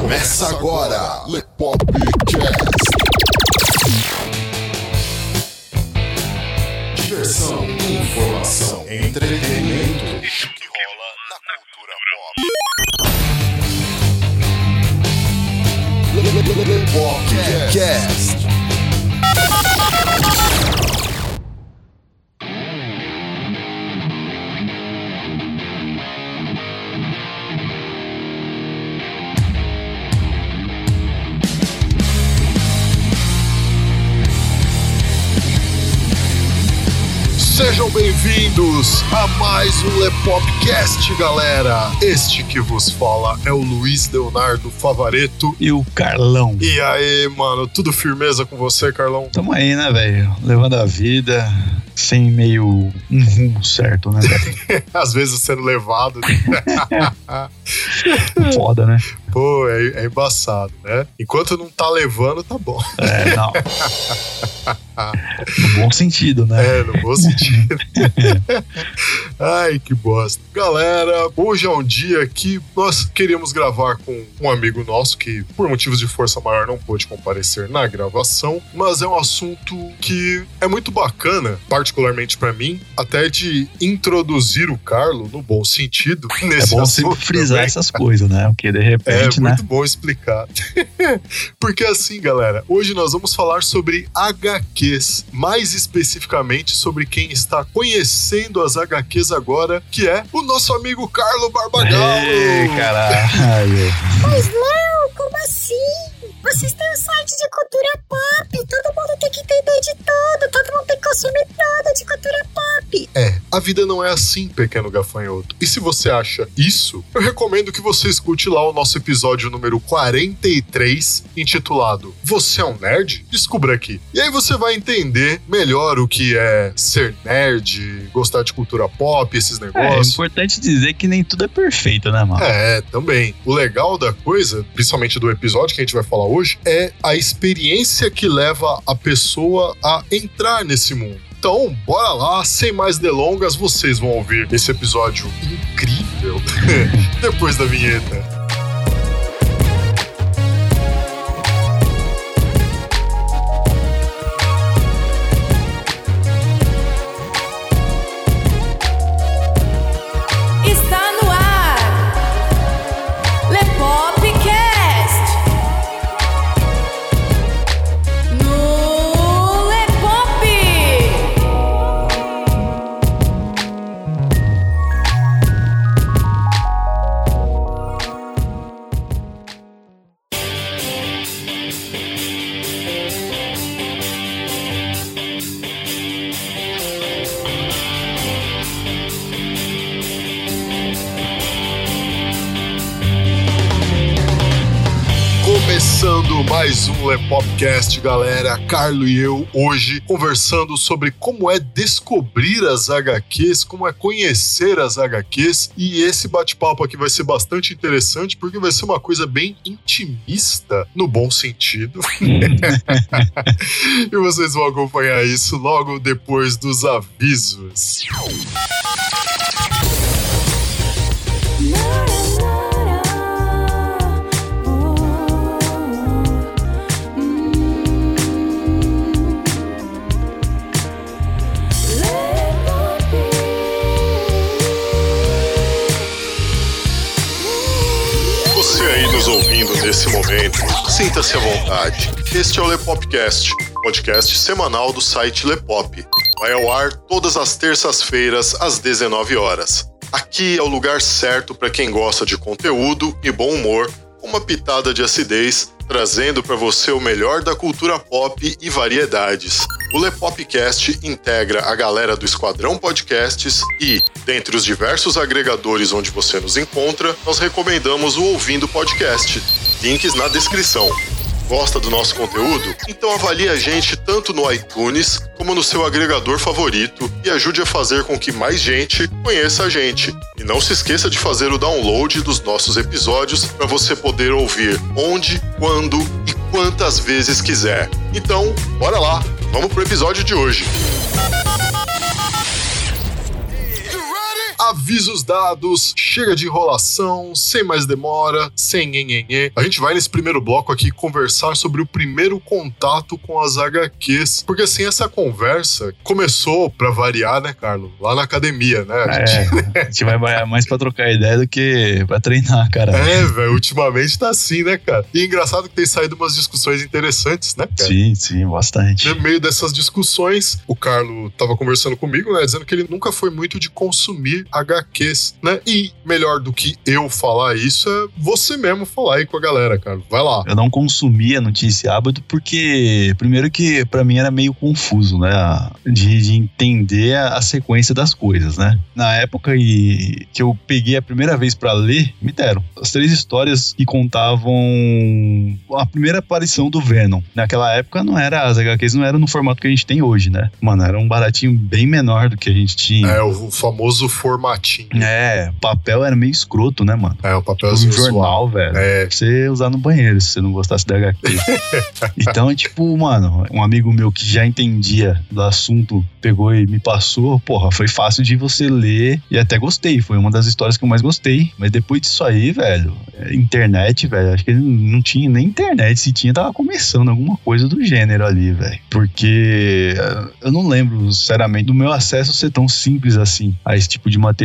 Começa agora, Le Popcast. Diversão, informação, entretenimento. Isso que rola na cultura pop. Le Popcast. Sejam bem-vindos a mais um Lepopcast, galera. Este que vos fala é o Luiz Leonardo Favareto. E o Carlão. E aí, mano, tudo firmeza com você, Carlão? Tamo aí, né, velho? Levando a vida sem meio um rumo certo, né? Às vezes sendo levado. Foda, né? Pô, é, é embaçado, né? Enquanto não tá levando, tá bom. É, não. No bom sentido, né? É, no bom sentido. Ai, que bosta. Galera, hoje é um dia que nós queríamos gravar com um amigo nosso que, por motivos de força maior, não pôde comparecer na gravação, mas é um assunto que é muito bacana, particularmente para mim, até de introduzir o Carlo no bom sentido. Nesse é bom sempre frisar também. essas coisas, né? Porque de repente, É né? muito bom explicar. Porque assim, galera, hoje nós vamos falar sobre HQs, mais especificamente sobre quem está conhecendo as HQs agora, que é o nosso amigo Carlo Barbagallo. Ei, caralho. Mas não, como assim? Vocês têm um site de cultura pop, todo mundo tem que entender de tudo, todo mundo tem que consumir tudo de cultura pop. É, a vida não é assim, pequeno gafanhoto. E se você acha isso, eu recomendo que você escute lá o nosso episódio número 43, intitulado Você é um nerd? Descubra aqui. E aí você vai entender melhor o que é ser nerd, gostar de cultura pop, esses É, é negócios. importante dizer que nem tudo é perfeito, né, mano? É, também. O legal da coisa, principalmente do episódio que a gente vai falar hoje, é a experiência que leva a pessoa a entrar nesse mundo. Então, bora lá, sem mais delongas, vocês vão ouvir esse episódio incrível depois da vinheta. Galera. Carlo e eu hoje conversando sobre como é descobrir as HQs, como é conhecer as HQs. E esse bate-papo aqui vai ser bastante interessante porque vai ser uma coisa bem intimista, no bom sentido. e vocês vão acompanhar isso logo depois dos avisos. Nesse momento, sinta-se à vontade. Este é o Lepopcast, podcast semanal do site Lepop. Vai ao ar todas as terças-feiras às 19 horas. Aqui é o lugar certo para quem gosta de conteúdo e bom humor, uma pitada de acidez, trazendo para você o melhor da cultura pop e variedades. O Lepopcast integra a galera do Esquadrão Podcasts e, dentre os diversos agregadores onde você nos encontra, nós recomendamos o Ouvindo Podcast. Links na descrição. Gosta do nosso conteúdo? Então avalie a gente tanto no iTunes como no seu agregador favorito e ajude a fazer com que mais gente conheça a gente. E não se esqueça de fazer o download dos nossos episódios para você poder ouvir onde, quando e quantas vezes quiser. Então, bora lá, vamos pro episódio de hoje. Avisos dados, chega de enrolação, sem mais demora, sem nhenhenhê. A gente vai nesse primeiro bloco aqui conversar sobre o primeiro contato com as HQs. Porque assim, essa conversa começou, pra variar, né, Carlos? Lá na academia, né? A gente- É, a gente vai mais pra trocar ideia do que pra treinar, cara. É, velho, ultimamente tá assim, né, cara? E é engraçado que tem saído umas discussões interessantes, né, cara? Sim, sim, bastante. No meio dessas discussões, o Carlo tava conversando comigo, né, dizendo que ele nunca foi muito de consumir HQs, né? E melhor do que eu falar isso é você mesmo falar aí com a galera, cara. Vai lá. Eu não consumia, esse hábito, porque, primeiro, que pra mim era meio confuso, né? De, de entender a, a sequência das coisas, né? Na época e, que eu peguei a primeira vez pra ler, me deram as três histórias que contavam a primeira aparição do Venom. Naquela época, não era, as HQs não eram no formato que a gente tem hoje, né? Mano, era um baratinho bem menor do que a gente tinha. É o famoso formatinho. É, o papel era meio escroto, né, mano? É, o Um papelzinho suave. jornal, velho. É, Pra você usar no banheiro, se você não gostasse da HQ. então, tipo, mano, um amigo meu que já entendia do assunto pegou e me passou, porra, foi fácil de você ler e até gostei. Foi uma das histórias que eu mais gostei. Mas depois disso aí, velho, é, internet, velho, acho que não tinha nem internet. Se tinha, tava começando alguma coisa do gênero ali, velho. Porque eh, eu não lembro, sinceramente, do meu acesso ser tão simples assim a esse tipo de material.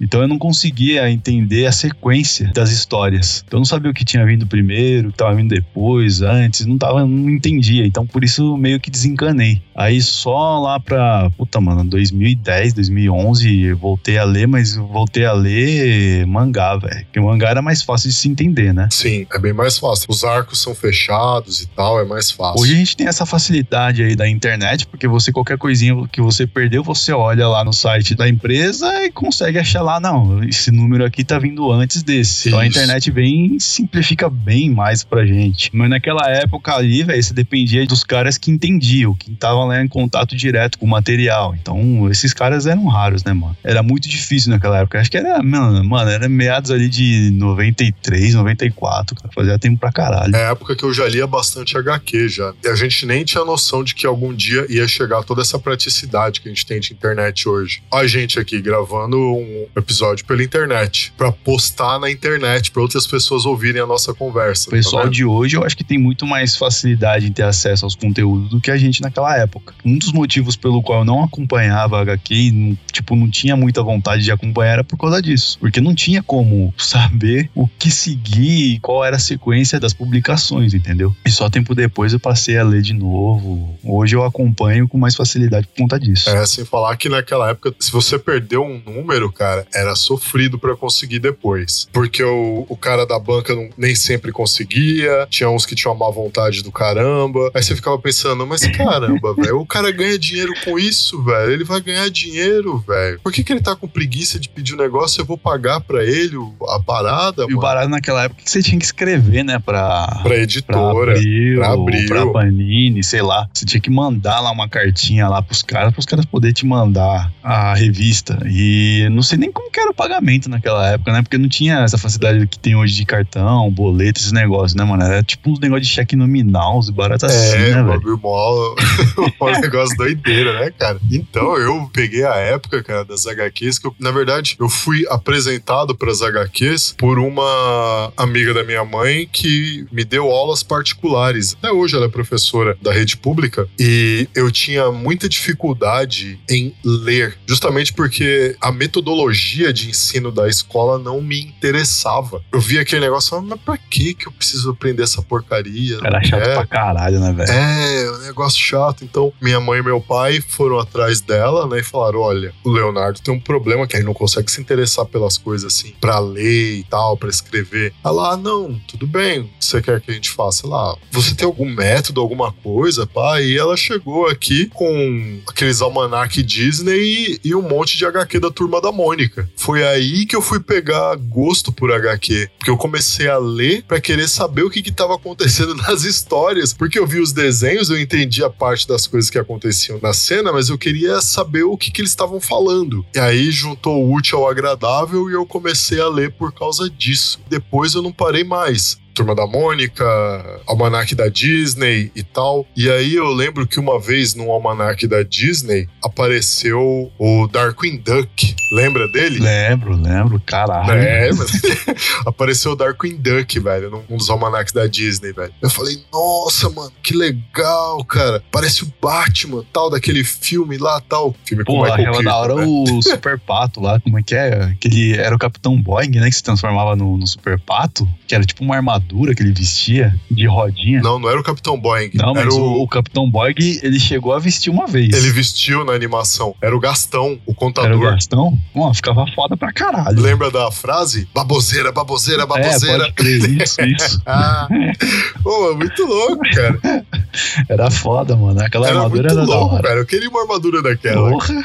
Então eu não conseguia entender a sequência das histórias. Então eu não sabia o que tinha vindo primeiro, o que tava vindo depois, antes, não tava, não entendia. Então por isso meio que desencanei. Aí só lá pra, puta, mano, 2010, 2011, eu voltei a ler, mas voltei a ler mangá, velho. Porque mangá era mais fácil de se entender, né? sim, é bem mais fácil. Os arcos são fechados e tal, é mais fácil. Hoje a gente tem essa facilidade aí da internet, porque você, qualquer coisinha que você perdeu, você olha lá no site da empresa e consegue achar lá, não, esse número aqui tá vindo antes desse. Então a internet vem e simplifica bem mais pra gente. Mas naquela época ali, velho, você dependia dos caras que entendiam, que estavam lá em contato direto com o material. Então esses caras eram raros, né, mano? Era muito difícil naquela época. Acho que era, mano, mano era meados ali de 93, 94, cara. Fazia tempo pra caralho. É a época que eu já lia bastante HQ já. E a gente nem tinha noção de que algum dia ia chegar toda essa praticidade que a gente tem de internet hoje. A gente aqui gravando um episódio pela internet, pra postar na internet, pra outras pessoas ouvirem a nossa conversa. O pessoal tá de hoje eu acho que tem muito mais facilidade em ter acesso aos conteúdos do que a gente naquela época. Um dos motivos pelo qual eu não acompanhava a HQ e não, tipo, não tinha muita vontade de acompanhar era por causa disso. Porque não tinha como saber o que seguir e qual era a sequência das publicações, entendeu? E só tempo depois eu passei a ler de novo. Hoje eu acompanho com mais facilidade por conta disso. É, sem falar que naquela época, se você perdeu um número, cara, era sofrido pra conseguir depois. Porque o, o cara da banca não- nem sempre conseguia, tinha uns que tinham uma má vontade do caramba. Aí você ficava pensando, mas caramba, velho, o cara ganha dinheiro com isso, velho. Ele vai ganhar dinheiro, velho. Por que, que ele tá com preguiça de pedir o negócio? Eu vou pagar pra ele o- a parada, E o mano. barato naquela época que você tinha que escrever, né, pra, Pra pra editora. Abril, pra pra, Abril. Panini, sei lá. Você tinha que mandar lá uma cartinha lá pros caras, pros caras poderem te mandar a revista. E não sei nem como que era o pagamento naquela época, né? Porque não tinha essa facilidade que tem hoje de cartão, boleto, esses negócios, né, mano? Era tipo uns negócios de cheque nominal, uns baratos assim, É, né, o velho? mó, um negócio doideira, né, cara? Então eu peguei a época, cara, das HQs, que eu, na verdade, eu fui apresentado pras HQs por uma amiga da minha mãe que me deu aulas particulares. Até hoje ela é professora da rede pública e eu tinha muita dificuldade em ler, justamente porque a metodologia de ensino da escola não me interessava. Eu via aquele negócio e mas pra que que eu preciso aprender essa porcaria? Era chato É. pra caralho, né, velho? É, um negócio chato. Então, minha mãe e meu pai foram atrás dela, né? E falaram: olha, o Leonardo tem um problema que ele não consegue se interessar pelas coisas assim, pra ler e tal, pra escrever. Ela, ah, não, tudo bem, o que você quer que a gente faça? Lá, você tem algum método, alguma coisa, pá? E ela chegou aqui com aqueles almanac Disney e, e um monte de HQ da turma da Mônica. Foi aí que eu fui pegar gosto por HQ, porque eu comecei a ler pra querer saber o que que tava acontecendo nas histórias, porque eu vi os desenhos, eu entendi a parte das coisas que aconteciam na cena, mas eu queria saber o que que eles estavam falando. E aí juntou o útil ao agradável e eu comecei a ler por causa disso. Depois eu não parei mais. Turma da Mônica, Almanac da Disney e tal. E aí eu lembro que uma vez no Almanac da Disney apareceu o Darkwing Duck. Lembra dele? Lembro, lembro, caralho. É, mas apareceu o Darkwing Duck, velho, num dos almanacs da Disney, velho. Eu falei, nossa, mano, que legal, cara. Parece o Batman, tal, daquele filme lá, tal. Filme com Pô, Michael aquela Keaton, da hora né? o Super Pato lá, como é que é? Aquele era o Capitão Boeing, né? Que se transformava no, no Super Pato, que era tipo uma armadura que ele vestia de rodinha. Não, não era o Capitão Boeing. Não, era mas o, o... Capitão Boeing, ele chegou a vestir uma vez. Ele vestiu na animação. Era o Gastão, o Era o contador. Gastão? Pô, ficava foda pra caralho. Lembra da frase? Baboseira, baboseira, É, baboseira. pode crer, isso, isso. Ah, pô, muito louco, cara. Era foda, mano. Aquela Era armadura muito era da louco, hora. cara. Eu queria uma armadura daquela. Porra.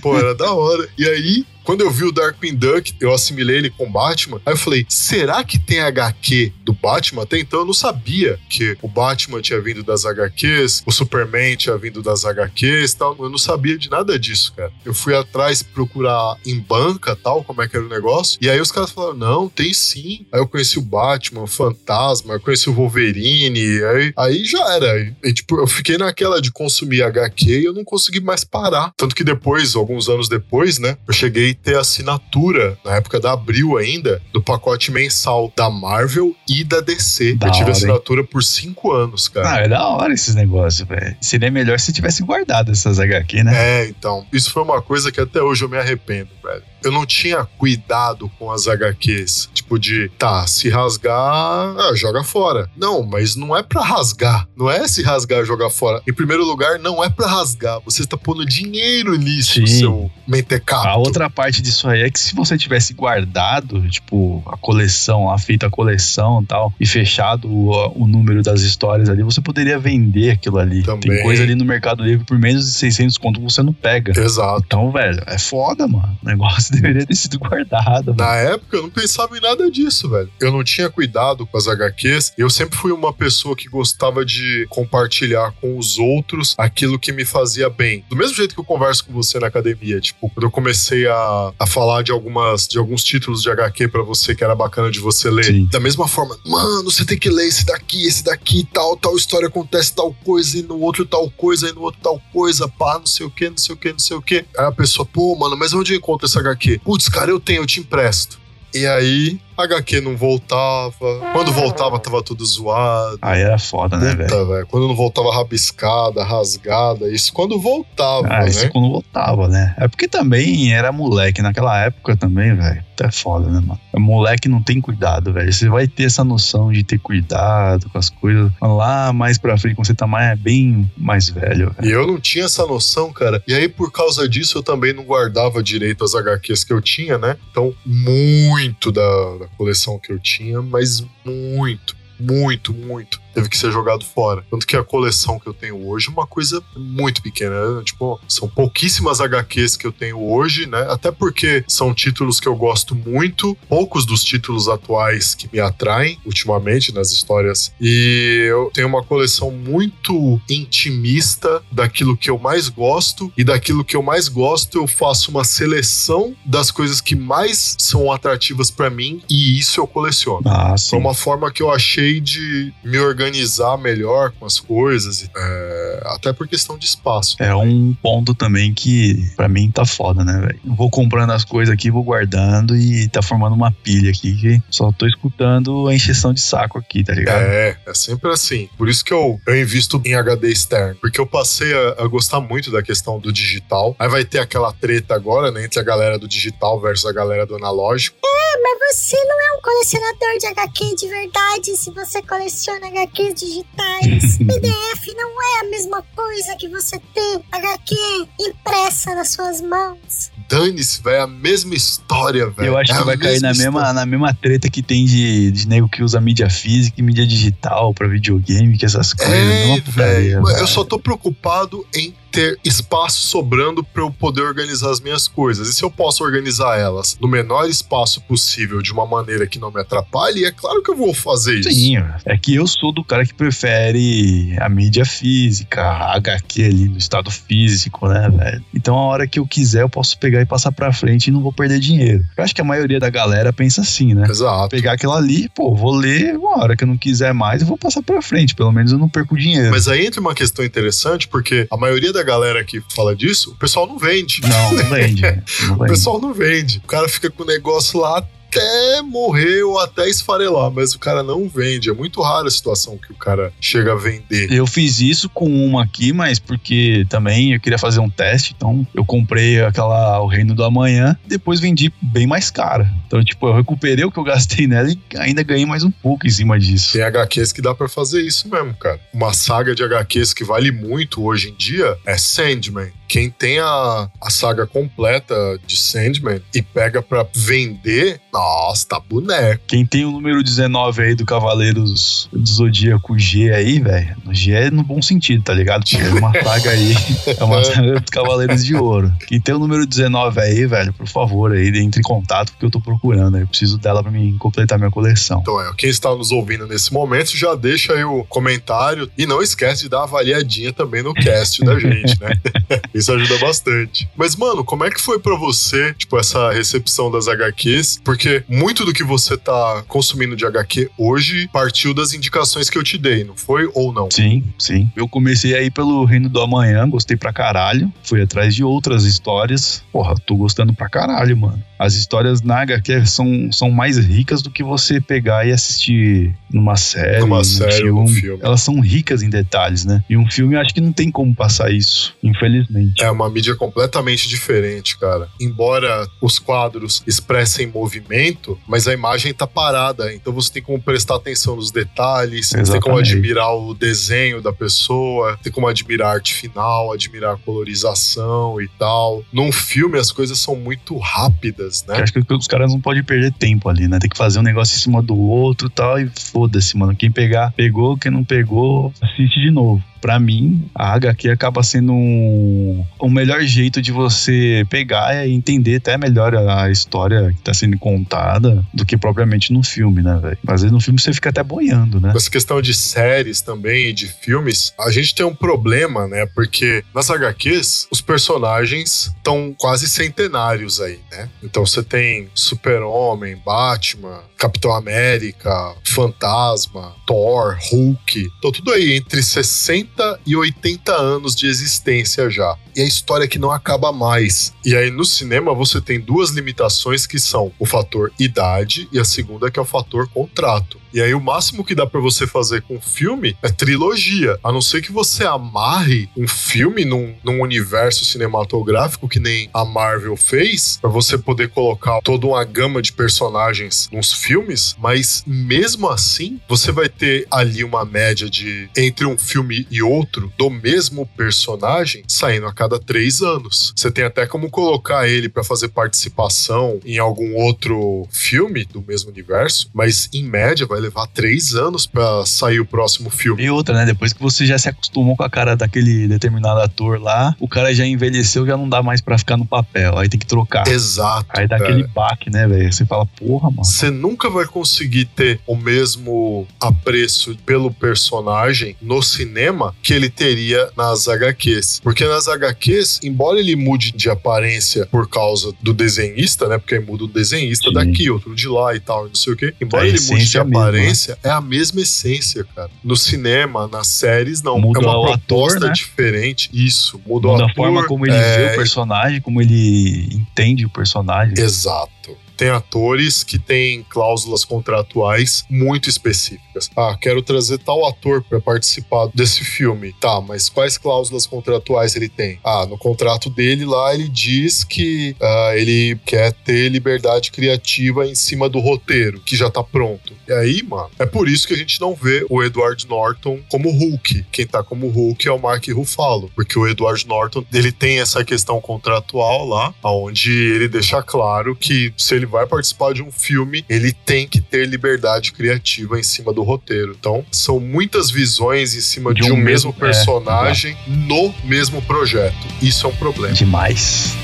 Pô, era da hora. E aí, quando eu vi o Darkwing Duck, eu assimilei ele com Batman. Aí eu falei, será que tem HQ do Batman? Até então eu não sabia que o Batman tinha vindo das HQs, o Superman tinha vindo das HQs e tal. Eu não sabia de nada disso, cara. Eu fui atrás procurar em banca tal, como é que era o negócio. E aí os caras falaram, não, tem sim. Aí eu conheci o Batman, o Fantasma, eu conheci o Wolverine. Aí, aí já era. E, tipo, eu fiquei naquela de consumir HQ e eu não consegui mais parar. Tanto que depois, alguns anos depois, né, eu cheguei ter assinatura, na época da Abril ainda, do pacote mensal da Marvel e da DC. Da eu tive hora, hein? assinatura por cinco anos, cara. Ah, é da hora esses negócios, velho. Seria melhor se tivesse guardado essas HQ, né? É, então. Isso foi uma coisa que até hoje eu me arrependo, velho. Eu não tinha cuidado com as HQs. Tipo, de, tá, se rasgar, ah, joga fora. Não, mas não é pra rasgar. Não é se rasgar, jogar fora. Em primeiro lugar, não é pra rasgar. Você tá pondo dinheiro nisso, Sim. seu mentecato. A outra parte disso aí é que se você tivesse guardado, tipo, a coleção, a feita a coleção e tal, e fechado o, o número das histórias ali, você poderia vender aquilo ali. Também. Tem coisa ali no Mercado Livre por menos de 600 conto você não pega. Exato. Então, velho, é foda, mano. O negócio deveria ter sido guardado. mano. Na época eu não pensava em nada disso, velho. Eu não tinha cuidado com as HQs. Eu sempre fui uma pessoa que gostava de compartilhar com os outros aquilo que me fazia bem. Do mesmo jeito que eu converso com você na academia, tipo, quando eu comecei a, a falar de algumas de alguns títulos de HQ pra você que era bacana de você ler. Sim. Da mesma forma, mano, você tem que ler esse daqui, esse daqui, tal, tal história acontece tal coisa, e no outro tal coisa, e no outro tal coisa, pá, não sei o que, não sei o que, não sei o que. Aí a pessoa, pô, mano, mas onde eu encontro essa HQ? Putz, cara, eu tenho, eu te empresto. E aí, HQ não voltava. Quando voltava, tava tudo zoado. Aí era foda, né, velho? Quando não voltava rabiscada, rasgada. Isso quando voltava, Ah, né? isso quando voltava, né? É porque também era moleque naquela época também, velho. É foda, né, mano? Moleque não tem cuidado, velho. Você vai ter essa noção de ter cuidado com as coisas lá mais pra frente, quando você tá mais, bem mais velho, velho. E eu não tinha essa noção, cara. E aí, por causa disso, eu também não guardava direito as HQs que eu tinha, né? Então, muito da, da coleção que eu tinha, mas muito, muito, muito teve que ser jogado fora. Tanto que a coleção que eu tenho hoje é uma coisa muito pequena. né? Tipo, são pouquíssimas HQs que eu tenho hoje, né? Até porque são títulos que eu gosto muito, poucos dos títulos atuais que me atraem ultimamente nas histórias. E eu tenho uma coleção muito intimista daquilo que eu mais gosto, e daquilo que eu mais gosto, eu faço uma seleção das coisas que mais são atrativas pra mim, e isso eu coleciono. Ah. Foi uma forma que eu achei de me organizar melhor com as coisas, é, até por questão de espaço. É um ponto também que pra mim tá foda, né, velho? Eu Vou comprando as coisas aqui, vou guardando e tá formando uma pilha aqui que só tô escutando a encheção de saco aqui, tá ligado? É, é sempre assim. Por isso que eu, eu invisto em HD externo. Porque eu passei a, a gostar muito da questão do digital. Aí vai ter aquela treta agora, né? Entre a galera do digital versus a galera do analógico. Mas você não é um colecionador de HQ de verdade se você coleciona HQs digitais. PDF não é a mesma coisa que você ter HQ impressa nas suas mãos. Dane-se, velho. A mesma história, velho. Eu acho É que a vai cair na mesma na mesma treta que tem de, de nego que usa mídia física e mídia digital pra videogame, que essas coisas. não é É, velho. Eu só tô preocupado em ter espaço sobrando para eu poder organizar as minhas coisas. E se eu posso organizar elas no menor espaço possível, de uma maneira que não me atrapalhe, é claro que eu vou fazer isso. Sim, é que eu sou do cara que prefere a mídia física, a HQ ali no estado físico, né, velho? Então a hora que eu quiser eu posso pegar e passar pra frente e não vou perder dinheiro. Eu acho que a maioria da galera pensa assim, né? Exato. Pegar aquilo ali, pô, vou ler, uma hora que eu não quiser mais, eu vou passar pra frente. Pelo menos eu não perco dinheiro. Mas aí entra uma questão interessante, porque a maioria da galera que fala disso, o pessoal não vende. Não, não vende. Não O vende. pessoal não vende. O cara fica com o negócio lá até morrer ou até esfarelar, mas o cara não vende. É muito rara a situação que o cara chega a vender. Eu fiz isso com uma aqui, mas porque também eu queria fazer um teste, então eu comprei aquela O Reino do Amanhã, depois vendi bem mais cara. Então, tipo, eu recuperei o que eu gastei nela e ainda ganhei mais um pouco em cima disso. Tem HQs que dá pra fazer isso mesmo, cara. Uma saga de HQs que vale muito hoje em dia é Sandman. Quem tem a, a saga completa de Sandman e pega pra vender, nossa, tá boneco. Quem tem o número 19 aí do Cavaleiros do Zodíaco G aí, velho, no G é no bom sentido, tá ligado? Porque é uma saga aí, é uma saga dos Cavaleiros de Ouro. Quem tem o número 19 aí, velho, por favor, aí, entre em contato porque eu tô procurando. Eu preciso dela pra mim completar minha coleção. Então, é, quem está nos ouvindo nesse momento, já deixa aí o comentário e não esquece de dar uma avaliadinha também no cast da gente, né? Isso ajuda bastante. Mas, mano, como é que foi pra você, tipo, essa recepção das HQs? Porque muito do que você tá consumindo de HQ hoje partiu das indicações que eu te dei, não foi ou não? Sim, sim. Eu comecei aí pelo Reino do Amanhã, gostei pra caralho. Fui atrás de outras histórias. Porra, tô gostando pra caralho, mano. As histórias na HQ são, são mais ricas do que você pegar e assistir numa série, Numa num série ou num filme. Elas são ricas em detalhes, né? E um filme eu acho que não tem como passar isso, infelizmente. É uma mídia completamente diferente, cara. Embora os quadros expressem movimento, mas a imagem tá parada. Então você tem como prestar atenção nos detalhes, você tem como Exatamente. admirar o desenho da pessoa, tem como admirar a arte final, admirar a colorização e tal. Num filme as coisas são muito rápidas, Eu né? acho que os caras não podem perder tempo ali, né? Tem que fazer um negócio em cima do outro e tal, e foda-se, mano. Quem pegar, pegou. Quem não pegou, assiste de novo. Pra mim, a HQ acaba sendo um, o melhor jeito de você pegar e entender até melhor a história que tá sendo contada do que propriamente no filme, né, velho? Às vezes no filme você fica até boiando, né? Essa questão de séries também e de filmes, a gente tem um problema, né? Porque nas HQs, os personagens estão quase centenários aí, né? Então você tem Super-Homem, Batman, Capitão América, Fantasma, Thor, Hulk. Então tudo aí entre 60 e 80 anos de existência já. E a história que não acaba mais. E aí no cinema você tem duas limitações que são o fator idade e a segunda que é o fator contrato. E aí o máximo que dá pra você fazer com filme é trilogia. A não ser que você amarre um filme num, num universo cinematográfico que nem a Marvel fez, pra você poder colocar toda uma gama de personagens nos filmes, mas mesmo assim, você vai ter ali uma média de entre um filme e outro do mesmo personagem saindo a cada três anos. Você tem até como colocar ele pra fazer participação em algum outro filme do mesmo universo, mas em média vai levar três anos pra sair o próximo filme. E outra, né? Depois que você já se acostumou com a cara daquele determinado ator lá, o cara já envelheceu, já não dá mais pra ficar no papel. Aí tem que trocar. Exato. Aí dá cara. aquele baque, né, velho? Você fala, porra, mano. Você nunca vai conseguir ter o mesmo apreço pelo personagem no cinema que ele teria nas HQs. Porque nas HQs, embora ele mude de aparência por causa do desenhista, né? Porque aí muda o desenhista Sim. daqui, outro de lá e tal, não sei o quê. Embora A ele mude de essência é a mesma, é a essência, cara. No cinema, nas séries, não. Muda é uma o ator, proposta né? diferente. Isso, muda, o Muda a ator, forma como ele é, vê o personagem, como ele entende o personagem. Exato. Tem atores que têm cláusulas contratuais muito específicas. Ah, quero trazer tal ator para participar desse filme. Tá, mas quais cláusulas contratuais ele tem? Ah, no contrato dele lá ele diz que ah, ele quer ter liberdade criativa em cima do roteiro, que já tá pronto. E aí, mano, é por isso que a gente não vê o Edward Norton como Hulk. Quem tá como Hulk é o Mark Ruffalo, porque o Edward Norton, ele tem essa questão contratual lá, onde ele deixa claro que se ele ele vai participar de um filme, ele tem que ter liberdade criativa em cima do roteiro. Então, são muitas visões em cima de, De um, um mesmo mesmo- personagem no mesmo projeto. Isso é um problema. Demais.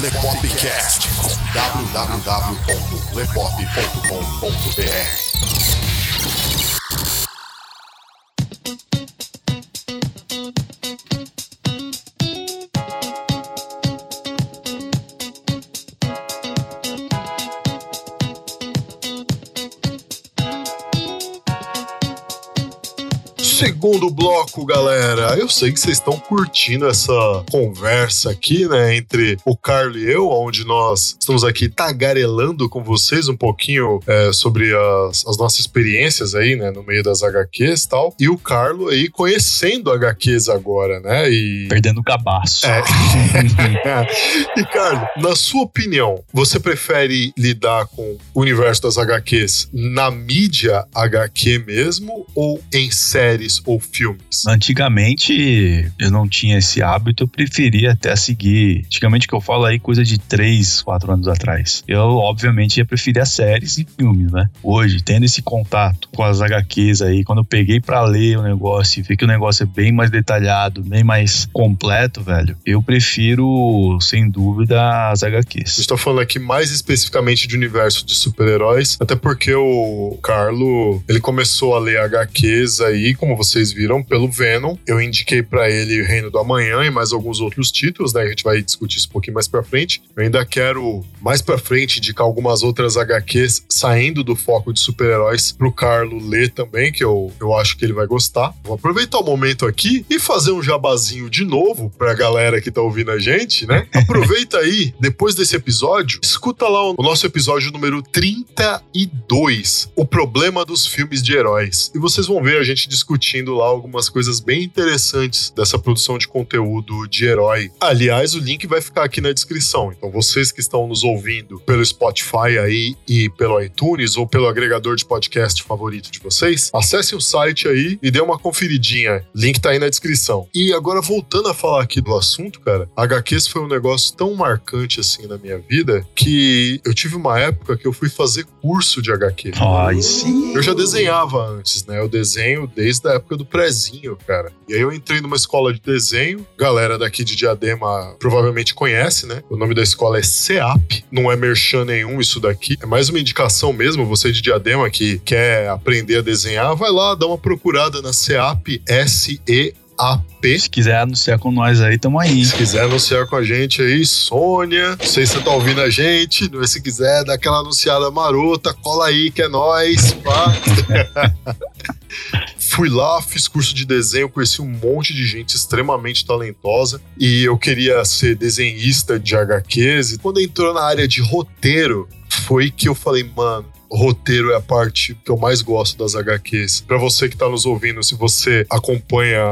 Lepopcast. www.lepop.com.br Segundo bloco, galera. Eu sei que vocês estão curtindo essa conversa aqui, né, entre o Carlos e eu, onde nós estamos aqui tagarelando com vocês um pouquinho é, sobre as, as nossas experiências aí, né, no meio das HQs e tal. E o Carlos aí conhecendo HQs agora, né, e... Perdendo o cabaço. É. e, Carlos, na sua opinião, você prefere lidar com o universo das HQs na mídia HQ mesmo ou em séries ou filmes? Antigamente eu não tinha esse hábito, eu preferia até seguir. Antigamente que eu falo aí, coisa de 3, 4 anos atrás. Eu, obviamente, ia preferir as séries e filmes, né? Hoje, tendo esse contato com as HQs aí, quando eu peguei pra ler o negócio e vi que o negócio é bem mais detalhado, bem mais completo, velho, eu prefiro, sem dúvida, as A HQs. gente tá falando aqui mais especificamente de universo de super-heróis, até porque o Carlo, ele começou a ler HQs aí, como vocês viram, pelo Venom. Eu indiquei pra ele Reino do Amanhã e mais alguns outros títulos, né? A gente vai discutir isso um pouquinho mais pra frente. Eu ainda quero, mais pra frente, indicar algumas outras HQs saindo do foco de super-heróis pro Carlo ler também, que eu, eu acho que ele vai gostar. Vou aproveitar o momento aqui e fazer um jabazinho de novo pra galera que tá ouvindo a gente, né? Aproveita aí, depois desse episódio, escuta lá o nosso episódio número 32, o problema dos filmes de heróis. E vocês vão ver a gente discutindo lá algumas coisas bem interessantes dessa produção de conteúdo de herói. Aliás, o link vai ficar aqui na descrição. Então, vocês que estão nos ouvindo pelo Spotify aí e pelo iTunes ou pelo agregador de podcast favorito de vocês, acessem o site aí e dê uma conferidinha. Link tá aí na descrição. E agora, voltando a falar aqui do assunto, cara, HQs foi um negócio tão marcante assim na minha vida que eu tive uma época que eu fui fazer curso de HQ. Ai, sim. Eu já desenhava antes, né? Eu desenho desde a época do prezinho, cara. E aí eu entrei numa escola de desenho. Galera daqui de Diadema provavelmente conhece, né? O nome da escola é CEAP. Não é merchan nenhum isso daqui. É mais uma indicação mesmo. Você de Diadema que quer aprender a desenhar, vai lá, dá uma procurada na CEAP, S-E-A-P. Se quiser anunciar com nós aí, tamo aí. Se quiser anunciar com a gente aí, Sônia, não sei se você tá ouvindo a gente, mas se quiser dar aquela anunciada marota, cola aí que é nóis, pá. Fui lá, fiz curso de desenho, conheci um monte de gente extremamente talentosa e eu queria ser desenhista de HQs. E quando entrou na área de roteiro, foi que eu falei, mano, roteiro é a parte que eu mais gosto das HQs. Pra você que tá nos ouvindo, se você acompanha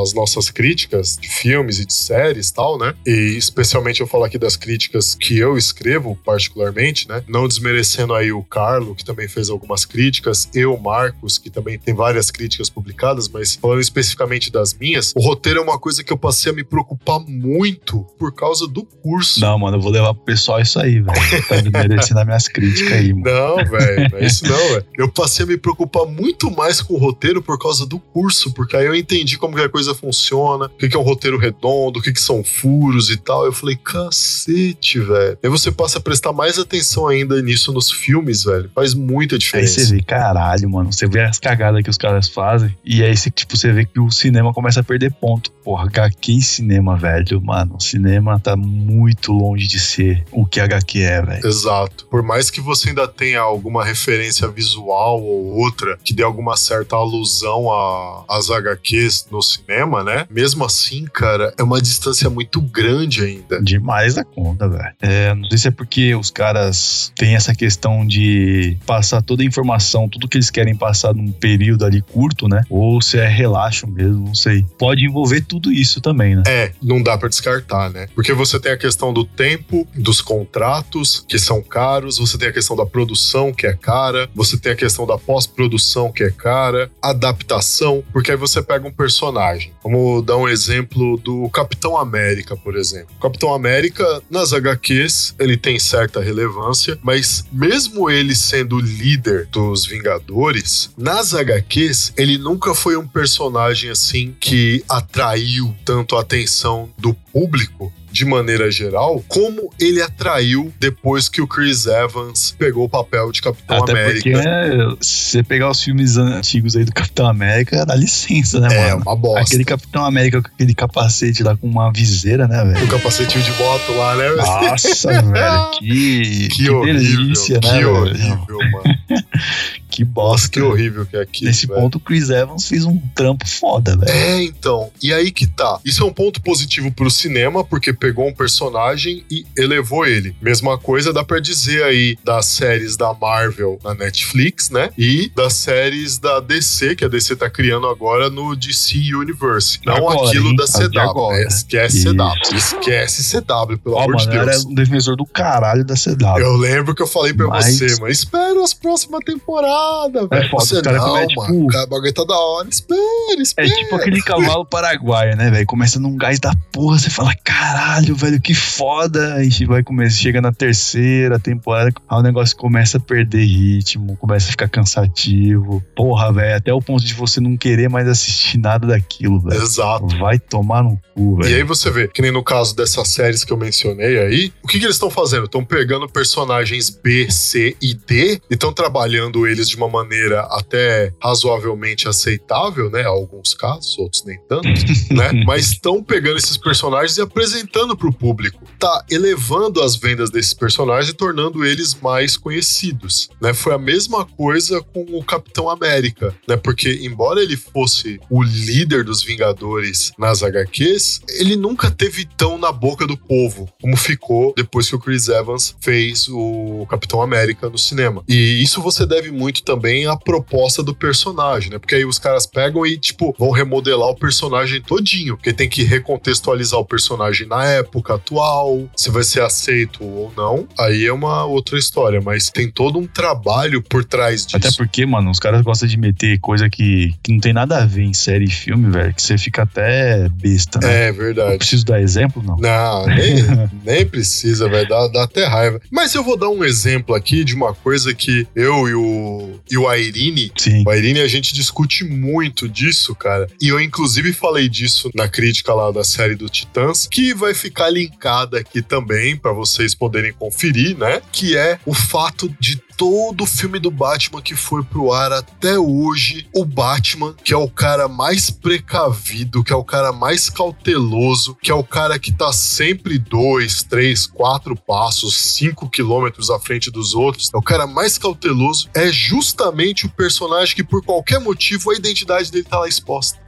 as nossas críticas de filmes e de séries e tal, né? E especialmente eu falo aqui das críticas que eu escrevo particularmente, né? Não desmerecendo aí o Carlo, que também fez algumas críticas, eu, Marcos, que também tem várias críticas publicadas, mas falando especificamente das minhas, o roteiro é uma coisa que eu passei a me preocupar muito por causa do curso. Não, mano, eu vou levar pro pessoal isso aí, velho. Tá merecendo as minhas críticas aí, mano. Não, velho, não é isso não, velho. Eu passei a me preocupar muito mais com o roteiro por causa do curso, porque aí eu entendi como que a coisa funciona, o que que é um roteiro redondo, o que que são furos e tal. Eu falei, cacete, velho. Aí você passa a prestar mais atenção ainda nisso nos filmes, velho. Faz muita Aí diferença. você vê, caralho, mano. Você vê as cagadas que os caras fazem. E aí você, tipo, você vê que o cinema começa a perder ponto. Porra, HQ em cinema, velho. Mano, o cinema tá muito longe de ser o que HQ é, velho. Exato. Por mais que você ainda tenha alguma referência visual ou outra que dê alguma certa alusão a- às HQs no cinema, né? Mesmo assim, cara, é uma distância muito grande ainda. Demais da conta, velho. É, não sei se é porque os caras têm essa questão de passar toda a informação, tudo que eles querem passar num período ali curto, né? Ou se é relaxo mesmo, não sei. Pode envolver tudo isso também, né? É, não dá pra descartar, né? Porque você tem a questão do tempo, dos contratos, que são caros, você tem a questão da produção, que é cara, você tem a questão da pós-produção, que é cara, adaptação, porque aí você pega um personagem. Vamos dar um exemplo do Capitão América, por exemplo. Capitão América, nas HQs, ele tem certa relevância, mas mesmo ele sendo líder dos Vingadores, nas HQs, ele nunca foi um personagem assim que atraiu tanto a atenção do público de maneira geral, como ele atraiu depois que o Chris Evans pegou o papel de Capitão Até América. porque, né, se você pegar os filmes antigos aí do Capitão América, dá licença, né, É, mano? uma bosta. Aquele Capitão América com aquele capacete lá com uma viseira, né, O velho? capacetinho de moto lá, né? Nossa, velho, que, Que, horrível, delícia, que né, velho? horrível, mano. Que bosta. que horrível que é aquilo. Nesse velho. ponto, o Chris Evans fez um trampo foda, velho. É, então. E aí que tá. Isso é um ponto positivo pro cinema, porque pegou um personagem e elevou ele. Mesma coisa dá pra dizer aí das séries da Marvel na Netflix, né? E das séries da DC, que a DC tá criando agora no DC Universe. Não Agora, aquilo hein? da CW. agora. né? Esquece Isso. CW. Esquece CW, pelo Ó, amor mano, de eu era Deus. um defensor do caralho da CW. Eu lembro que eu falei pra Mas- você, mas espera as próximas temporadas, velho. foda, Você os caras mano. tipo- O bagulho tá da hora. Espera, É espera. tipo aquele cavalo paraguaio, né, velho? Começa num gás da porra, você fala, caralho, velho, que foda. Aí vai começa, chega na terceira temporada, aí o negócio começa a perder ritmo, começa a ficar cansativo. Porra, velho, até o ponto de você não querer mais assistir nada daquilo, velho. Exato. Vai tomar no cu, E aí velho. você vê, que nem no caso dessas séries que eu mencionei aí, o que, que eles estão fazendo? Estão pegando personagens B, C e D e estão trabalhando eles de uma maneira até razoavelmente aceitável, né? Alguns casos, outros nem tanto, né? Mas estão pegando esses personagens e apresentando pro público. Tá elevando as vendas desses personagens e tornando eles mais conhecidos, né? Foi a mesma coisa com o Capitão América, né? Porque embora ele fosse o líder dos Vingadores nas HQs, ele nunca teve tão na boca do povo como ficou depois que o Chris Evans fez o Capitão América no cinema. E isso você deve muito também à proposta do personagem, né? Porque aí os caras pegam e, tipo, vão remodelar o personagem todinho, porque tem que recontextualizar o personagem na época atual, se vai ser aceito ou não, aí é uma outra história, mas tem todo um trabalho por trás disso. Até porque, mano, os caras gostam de meter coisa que, que não tem nada a ver em série e filme, velho, que você fica até besta, né? É Eu verdade. preciso dar exemplo, não? Não, nem, nem precisa, vai dar, dá até raiva. Mas eu vou dar um exemplo aqui de uma coisa que eu e o, e o Airine, Sim. o Airine, a gente discute muito disso, cara. E eu, inclusive, falei disso na crítica lá da série do Titãs, que vai ficar linkada aqui também para vocês poderem conferir, né? Que é o fato de todo filme do Batman que foi pro ar até hoje, o Batman, que é o cara mais precavido, que é o cara mais cauteloso, que é o cara que tá sempre dois, três, quatro passos, cinco quilômetros à frente dos outros, é o cara mais cauteloso, é justamente o personagem que por qualquer motivo a identidade dele tá lá exposta.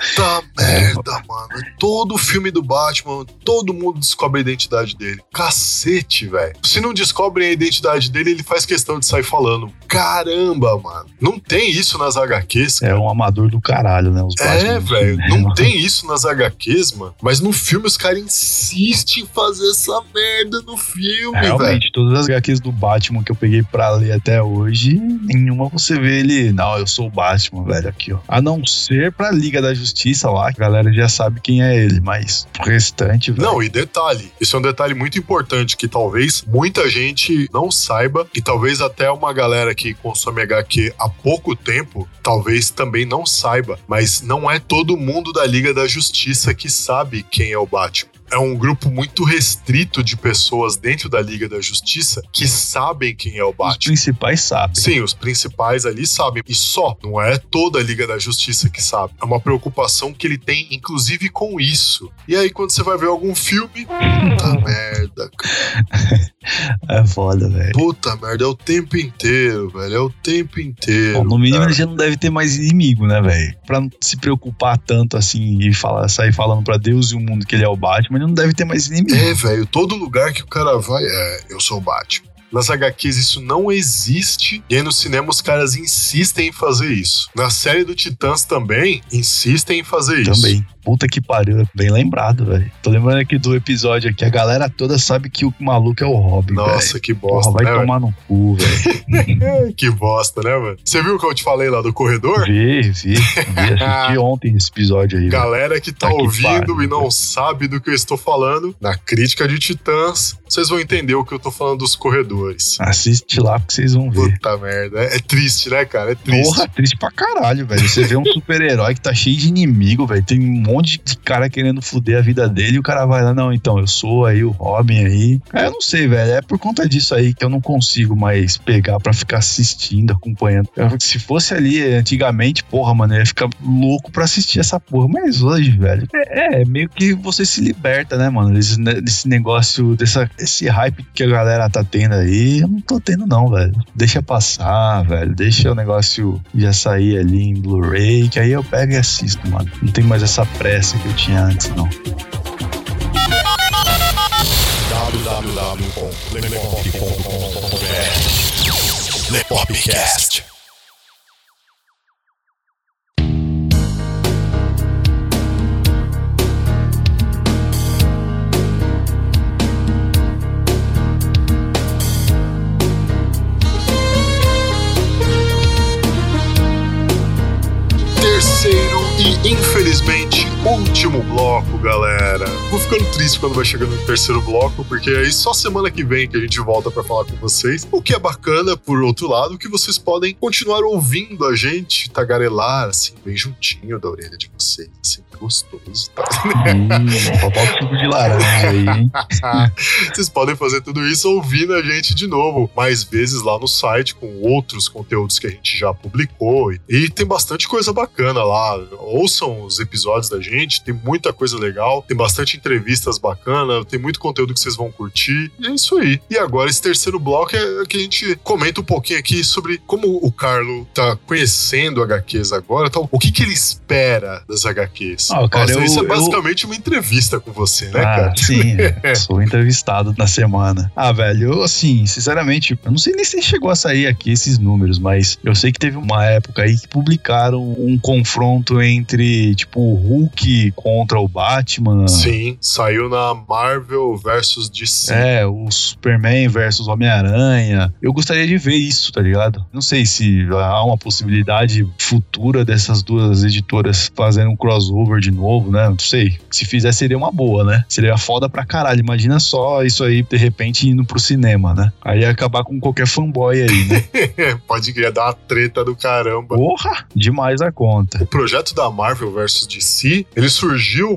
Puta merda, mano. Todo filme do Batman, todo mundo descobre a identidade dele. Cacete, velho. Se não descobrem a identidade dele, ele faz questão de sair falando. Caramba, mano. Não tem isso nas HQs, É cara. um amador do caralho, né? Os É, velho, não tem isso nas HQs, mano. Mas no filme os caras insistem em fazer essa merda no filme, velho. Realmente, todas as HQs do Batman que eu peguei pra ler até hoje, nenhuma você vê ele. Não, eu sou o Batman, velho, aqui, ó. A não ser pra Liga da Justiça lá, que a galera já sabe quem é ele, mas o restante, velho. Não, e detalhe, isso é um detalhe muito importante que talvez muita gente não saiba e talvez até uma galera que consome HQ há pouco tempo, talvez também não saiba, mas não é todo mundo da Liga da Justiça que sabe quem é o Batman. É um grupo muito restrito de pessoas dentro da Liga da Justiça que sabem quem é o Os Batman. principais sabem. Sim, os principais ali sabem. E só, não é toda a Liga da Justiça que sabe. É uma preocupação que ele tem, inclusive, com isso. E aí, quando você vai ver algum filme, puta merda, cara. É foda, velho. Puta merda, é o tempo inteiro, velho. É o tempo inteiro. Bom, no mínimo cara. ele já não deve ter mais inimigo, né, velho? Pra não se preocupar tanto assim e falar, sair falando pra Deus e o mundo que ele é o Batman, ele não deve ter mais inimigo. É, velho, todo lugar que o cara vai é, eu sou o Batman. Nas HQs isso não existe, e aí no cinema os caras insistem em fazer isso. Na série do Titãs também insistem em fazer isso. Também. Puta que pariu, bem lembrado, velho. Tô lembrando aqui do episódio aqui, a galera toda sabe que o maluco é o Robin, Nossa, véio. que bosta, Porra, vai né, tomar no cu, velho. velho? que bosta, né, mano? Você viu o que eu te falei lá do corredor? vi, vi, vi. Assisti ontem esse episódio aí. velho. Galera que tá Tá que ouvindo pariu, e não velho. sabe do que eu estou falando, na crítica de Titãs, vocês vão entender o que eu tô falando dos corredores. Assiste lá que vocês vão ver. Puta merda. É, é triste, né, cara? É triste. Porra, triste pra caralho, velho. Você vê um super-herói que tá cheio de inimigo, velho. Tem um monte de cara querendo foder a vida dele e o cara vai lá, não, então, eu sou aí o Robin aí. É, eu não sei, velho. É por conta disso aí que eu não consigo mais pegar pra ficar assistindo, acompanhando. Se fosse ali antigamente, porra, mano, eu ia ficar louco pra assistir essa porra. Mas hoje, velho, é, é meio que você se liberta, né, mano? Desse, desse negócio, dessa, esse hype que a galera tá tendo aí, eu não tô tendo, não, velho. Deixa passar, velho. Deixa o negócio já sair ali em Blu-ray, que aí eu pego e assisto, mano. Não tem mais essa pressa que eu tinha antes, não. www.lepop.com.br Lepopcast. Último bloco, galera. Vou ficando triste quando vai chegando no terceiro bloco, porque aí só semana que vem que a gente volta pra falar com vocês. O que é bacana, por outro lado, que vocês podem continuar ouvindo a gente tagarelar, assim, bem juntinho da orelha de vocês, assim, gostoso, tá? Hum, suco de laranja aí, hein? Vocês podem fazer tudo isso ouvindo a gente de novo, mais vezes lá no site, com outros conteúdos que a gente já publicou. E, e tem bastante coisa bacana lá. Ouçam os episódios da gente, tem muita coisa legal, tem bastante entrevistas bacanas, tem muito conteúdo que vocês vão curtir. E é isso aí. E agora, esse terceiro bloco é que a gente comenta um pouquinho aqui sobre como o Carlo tá conhecendo HQs agora, então, o que, que ele espera das HQs. Ah, cara, Nossa, eu- isso é eu- basicamente uma entrevista com você, né, ah, cara? sim, sou entrevistado na semana. Ah, velho, eu, assim, sinceramente, eu não sei nem se chegou a sair aqui esses números, mas eu sei que teve uma época aí que publicaram um confronto entre, tipo, o Hulk contra o Batman. Sim, saiu na Marvel versus DC. É, o Superman versus Homem-Aranha. Eu gostaria de ver isso, tá ligado? Não sei se há uma possibilidade futura dessas duas editoras fazendo um crossover de novo, né? Não sei. Se fizer, seria uma boa, né? Seria foda pra caralho. Imagina só isso aí, de repente, indo pro cinema, né? Aí ia acabar com qualquer fanboy aí, né? Pode criar dar uma treta do caramba. Porra! Demais a conta. O projeto da Marvel versus DC, ele surgiu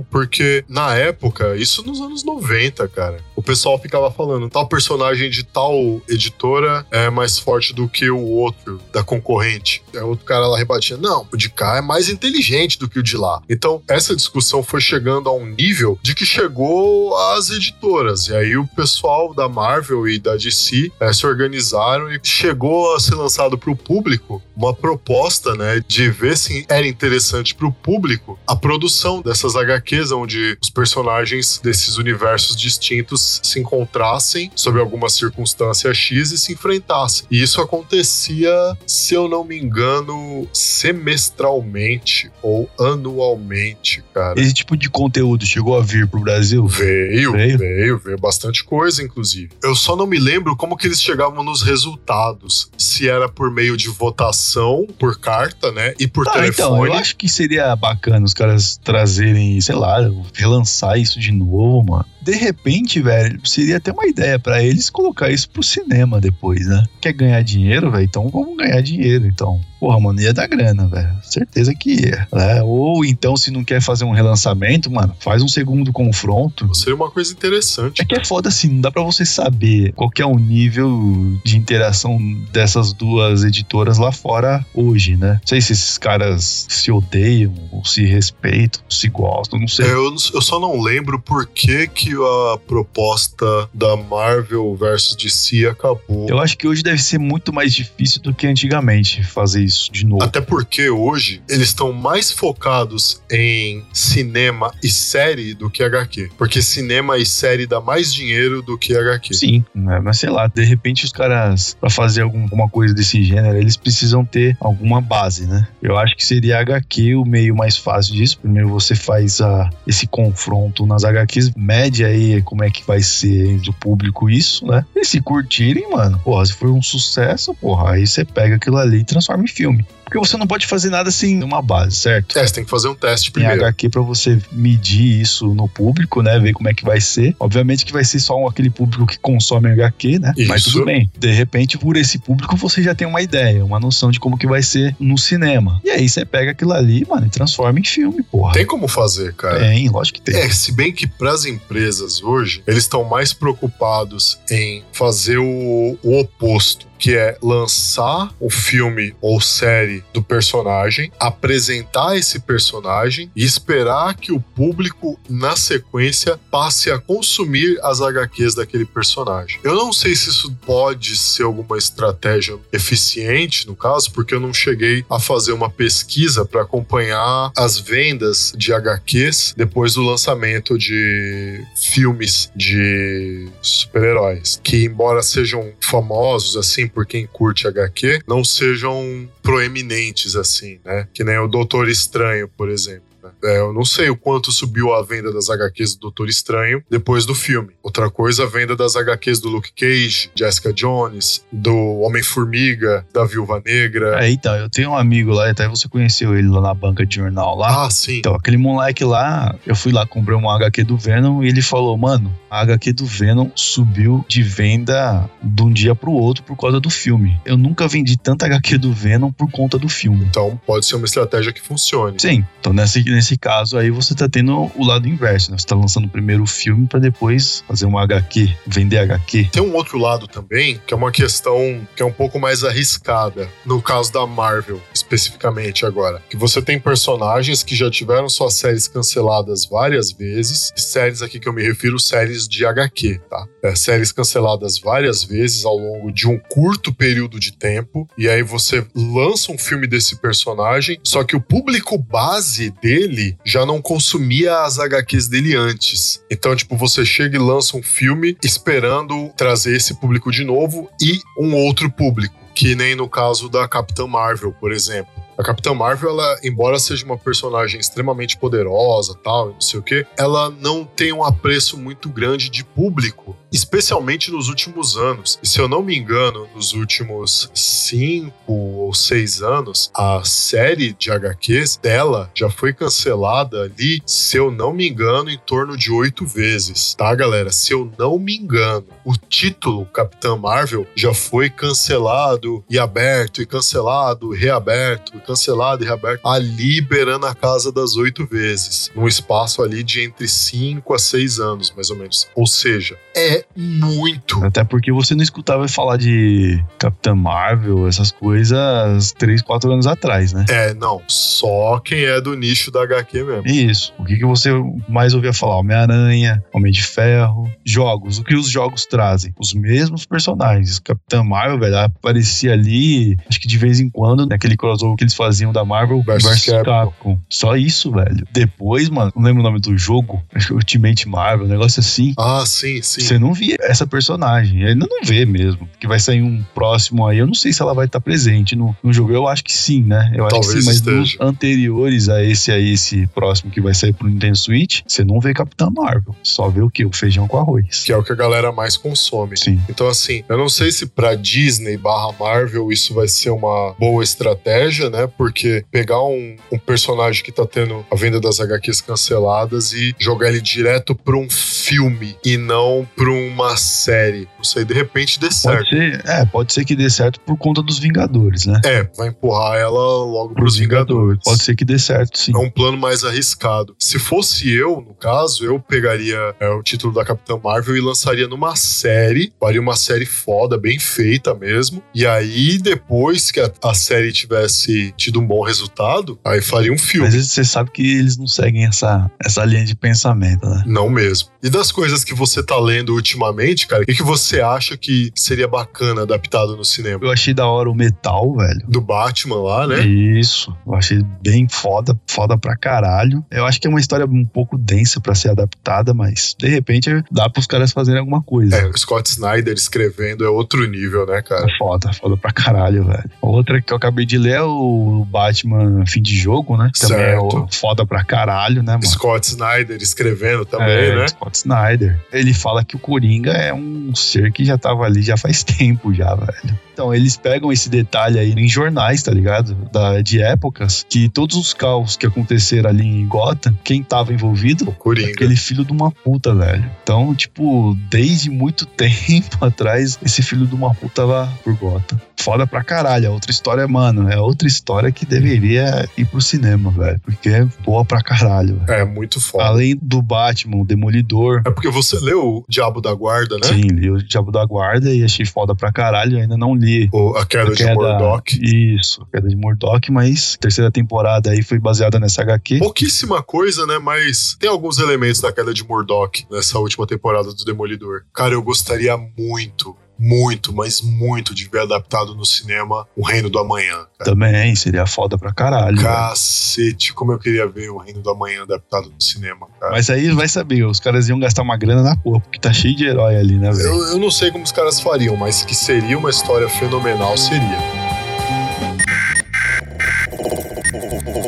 porque, na época, isso nos anos 90, cara, o pessoal ficava falando, tal personagem de tal editora é mais forte do que o outro da concorrente. Aí outro cara lá rebatia, não, o de cá é mais inteligente do que o de lá. Então, essa discussão foi chegando a um nível de que chegou às editoras. E aí o pessoal da Marvel e da DC eh, se organizaram e chegou a ser lançado para o público uma proposta, né, de ver se era interessante para o público a produção dessas HQs, onde os personagens desses universos distintos se encontrassem sob alguma circunstância X e se enfrentassem. E isso acontecia, se eu não me engano, semestralmente ou anualmente, cara. Esse tipo de conteúdo chegou a vir pro Brasil? Veio, Veio? veio, veio, bastante coisa, inclusive. Eu só não me lembro como que eles chegavam nos resultados. Se era por meio de votação, por carta, né? E por Ah, então, telefone. eu acho que seria bacana os caras trazerem, sei lá, relançar isso de novo, mano. De repente, velho, seria até uma ideia pra eles colocar isso pro cinema depois, né? Quer ganhar dinheiro, velho? Então vamos ganhar dinheiro, então. Porra, mano, ia dar grana, velho. Certeza que ia. né? Ou então, se não quer fazer um relançamento, mano, faz um segundo confronto. Seria uma coisa interessante. É que é foda assim, não dá pra você saber qual é o nível de interação dessas duas editoras lá fora hoje, né? Não sei se esses caras se odeiam, ou se respeitam, ou se gostam, não sei. É, Eu, eu só não lembro por que, que a proposta da Marvel versus DC acabou. Eu acho que hoje deve ser muito mais difícil do que antigamente fazer isso isso de novo. Até porque hoje eles estão mais focados em cinema e série do que HQ. Porque cinema e série dá mais dinheiro do que HQ. Sim, né? mas sei lá, de repente os caras, pra fazer algum- alguma coisa desse gênero, eles precisam ter alguma base, né? Eu acho que seria HQ o meio mais fácil disso. Primeiro você faz a, esse confronto nas HQs, mede aí como é que vai ser entre o público isso, né? E se curtirem, mano, porra, se for um sucesso, porra, aí você pega aquilo ali e transforma em filme. Porque você não pode fazer nada sem uma base, certo? É, você tem que fazer um teste primeiro. HQ pra você medir isso no público, né? Ver como é que vai ser. Obviamente que vai ser só um- aquele público que consome HQ, né? Mas Isso. tudo bem. De repente, por esse público, você já tem uma ideia, uma noção de como que vai ser no cinema. E aí você pega aquilo ali, mano, e transforma em filme, porra. Tem como fazer, cara. Tem, lógico que tem. É, se bem que para as empresas hoje, eles estão mais preocupados em fazer o, o oposto, que é lançar o filme ou série do personagem, apresentar esse personagem e esperar que o público, na sequência, passe a consumir as HQs daquele personagem. Eu não sei se isso pode ser alguma estratégia eficiente, no caso, porque eu não cheguei a fazer uma pesquisa para acompanhar as vendas de HQs depois do lançamento de filmes de super-heróis, que embora sejam famosos assim por quem curte HQ, não sejam proeminentes assim, né? Que nem o Doutor Estranho, por exemplo. Né? É, eu não sei o quanto subiu a venda das HQs do Doutor Estranho depois do filme. Outra coisa, a venda das HQs do Luke Cage, Jessica Jones, do Homem-Formiga, da Viúva Negra. É, então, eu tenho um amigo lá, até você conheceu ele lá na banca de jornal lá. Ah, sim. Então, aquele moleque lá, eu fui lá, comprei uma HQ do Venom e ele falou, mano, a HQ do Venom subiu de venda de um dia pro outro por causa do filme. Eu nunca vendi tanta HQ do Venom por conta do filme. Então pode ser uma estratégia que funcione. Sim, então nesse, nesse caso aí você tá tendo o lado inverso, né? Você tá lançando primeiro o filme pra depois fazer uma HQ, vender HQ. Tem um outro lado também, que é uma questão que é um pouco mais arriscada, no caso da Marvel, especificamente agora. Que você tem personagens que já tiveram suas séries canceladas várias vezes. Séries aqui que eu me refiro, séries de HQ, tá? É, séries canceladas várias vezes ao longo de um curto período de tempo. E aí você lança um filme desse personagem, só que o público base dele já não consumia as HQs dele antes. Então, tipo, você chega e lança um filme esperando trazer esse público de novo e um outro público. Que nem no caso da Capitã Marvel, por exemplo. A Capitã Marvel, ela, embora seja uma personagem extremamente poderosa, tal, não sei o quê, ela não tem um apreço muito grande de público, especialmente nos últimos anos. E se eu não me engano, nos últimos cinco ou seis anos, a série de HQs dela já foi cancelada ali, se eu não me engano, em torno de oito vezes, tá, galera? Se eu não me engano, o título Capitã Marvel já foi cancelado e aberto, e cancelado, reaberto, cancelado e reaberto, ali beirando a casa das oito vezes, num espaço ali de entre cinco a seis anos, mais ou menos. Ou seja, é muito. Até porque você não escutava falar de Capitã Marvel, essas coisas, três, quatro anos atrás, né? É, não, só quem é do nicho da HQ mesmo. Isso. O que, que você mais ouvia falar? Homem-Aranha, Homem de Ferro, jogos. O que os jogos trazem? Os mesmos personagens. Capitã Marvel, velho, aparecia ali, acho que de vez em quando, naquele crossover que eles faziam da Marvel Versus versus, Capcom. Capcom. Só isso, velho. Depois, mano, não lembro o nome do jogo, acho que Ultimate Marvel, um negócio assim. Ah, sim, sim. Você não via essa personagem. Ainda não vê mesmo. Porque vai sair um próximo aí. Eu não sei se ela vai estar presente no, no jogo. Eu acho que sim, né? Eu acho que Talvez sim. Mas esteja. nos anteriores a esse aí, esse próximo que vai sair pro Nintendo Switch, você não vê Capitã Marvel. Só vê o quê? O feijão com arroz. Que é o que a galera mais consome. Sim. Então, assim, eu não sei se pra Disney barra Marvel isso vai ser uma boa estratégia, né? Porque pegar um, um personagem que tá tendo a venda das HQs canceladas e jogar ele direto pra um filme e não pra uma série. Não sei, de repente dê Pode certo. ser, é, pode ser que dê certo por conta dos Vingadores, né? É, vai empurrar ela logo pros Vingadores. Pode ser que dê certo, sim. É um plano mais arriscado. Se fosse eu, no caso, eu pegaria é, o título da Capitã Marvel e lançaria numa série. Faria uma série foda, bem feita mesmo. E aí, depois que a, a série tivesse tido um bom resultado, aí faria um filme. Mas você sabe que eles não seguem essa, essa linha de pensamento, né? Não mesmo. E das coisas que você tá lendo ultimamente, cara, o que, que você acha que seria bacana adaptado no cinema? Eu achei da hora o metal, velho. Do Batman lá, né? Isso, eu achei bem foda, foda pra caralho. Eu acho que é uma história um pouco densa pra ser adaptada, mas de repente dá pros caras fazerem alguma coisa. É, o Scott Snyder escrevendo é outro nível, né, cara? Foda, foda pra caralho, velho. Outra que eu acabei de ler é o Batman Fim de Jogo, né? Que Também é Certo. o foda pra caralho, né, mano? Scott Snyder escrevendo também, é, né? Scott Snyder. Ele fala que o Coringa é um ser que já tava ali já faz tempo já, velho. Então, eles pegam esse detalhe aí em jornais, tá ligado? Da, de épocas, que todos os caos que aconteceram ali em Gotham, quem tava envolvido? O Coringa. Aquele filho de uma puta, velho. Então, tipo, desde muito tempo atrás, esse filho de uma puta tava por Gotham. Foda pra caralho. É outra história, mano. É outra história que deveria ir pro cinema, velho. Porque é boa pra caralho. velho. É muito foda. Além do Batman, o Demolidor. É porque você leu o Diabo da Guarda, né? Sim, li o Diabo da Guarda e achei foda pra caralho. Ainda não li. O, a queda a de Murdoch. Isso, a queda de Murdoch, mas a terceira temporada aí foi baseada nessa HQ. Pouquíssima coisa, né? Mas tem alguns elementos da queda de Murdoch nessa última temporada do Demolidor. Cara, eu gostaria muito, muito, mas muito de ver adaptado no cinema O Reino do Amanhã. Cara. Também, seria foda pra caralho. velho. Cacete, como eu queria ver O Reino do Amanhã adaptado no cinema, cara. Mas aí vai saber, os caras iam gastar uma grana na porra, porque tá cheio de herói ali, né, velho? Eu, eu não sei como os caras fariam, mas que seria uma história fenomenal, seria.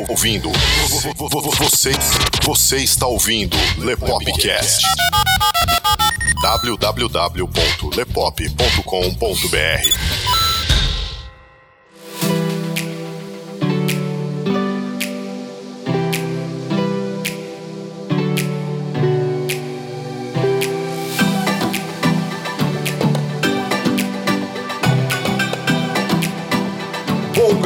Ouvindo. Você, você está ouvindo Lepopcast. www.lepop.com.br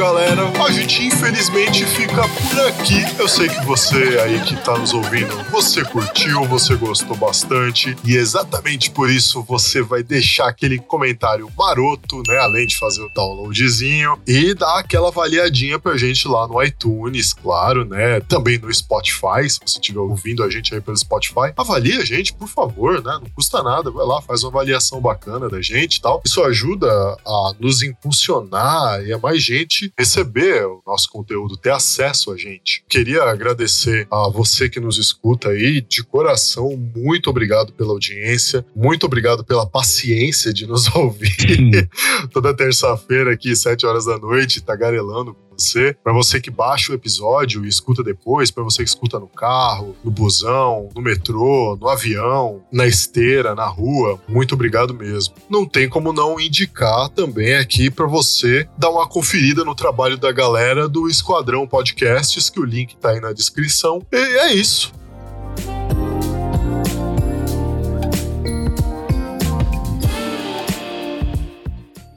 galera, a gente infelizmente fica por aqui. Eu sei que você aí que tá nos ouvindo, você curtiu, você gostou bastante. E exatamente por isso você vai deixar aquele comentário maroto, né? Além de fazer o downloadzinho e dar aquela avaliadinha pra gente lá no iTunes, claro, né? Também no Spotify, se você estiver ouvindo a gente aí pelo Spotify. Avalie a gente, por favor, né? Não custa nada. Vai lá, faz uma avaliação bacana da gente e tal. Isso ajuda a nos impulsionar e a mais gente receber o nosso conteúdo, ter acesso a gente. Queria agradecer a você que nos escuta aí, de coração, muito obrigado pela audiência, muito obrigado pela paciência de nos ouvir toda terça-feira aqui, sete horas da noite, tagarelando você. Para você que baixa o episódio e escuta depois, para você que escuta no carro, no busão, no metrô, no avião, na esteira, na rua, muito obrigado mesmo. Não tem como não indicar também aqui para você dar uma conferida no trabalho da galera do Esquadrão Podcasts, que o link tá aí na descrição. E é isso.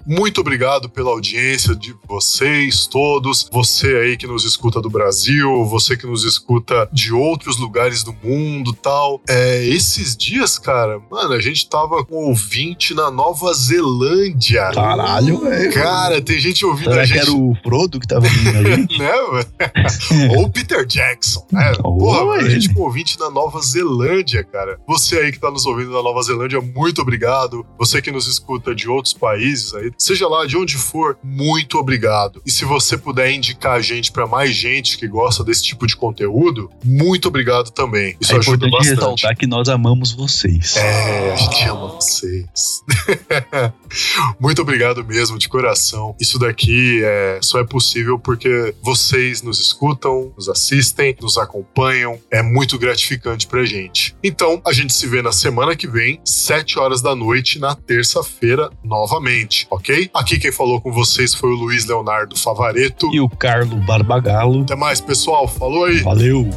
Muito obrigado pela audiência de vocês todos, você aí que nos escuta do Brasil, você que nos escuta de outros lugares do mundo, tal. É, esses dias, cara, mano, a gente tava com um ouvinte na Nova Zelândia. Caralho, velho. Cara, tem gente ouvindo Será a que gente era o Frodo que tava vindo ali? né? Ou Peter Jackson, né? Porra, Oi. a gente com ouvinte na Nova Zelândia, cara. Você aí que tá nos ouvindo na Nova Zelândia, muito obrigado. Você que nos escuta de outros países aí, seja lá de onde for, muito obrigado. E se você puder indicar a gente pra mais gente que gosta desse tipo de conteúdo, muito obrigado também. Isso é ajuda importante bastante. ressaltar que nós amamos vocês. É, a gente ama vocês. Muito obrigado mesmo, de coração. Isso daqui é, só é possível porque vocês nos escutam, nos assistem, nos acompanham. É muito gratificante pra gente. Então, a gente se vê na semana que vem, 7 horas da noite, na terça-feira, novamente, ok? Aqui quem falou com vocês foi o Luiz Leonardo Favareto. E o Carlo Barbagalo. Até mais, pessoal. Falou aí. Valeu!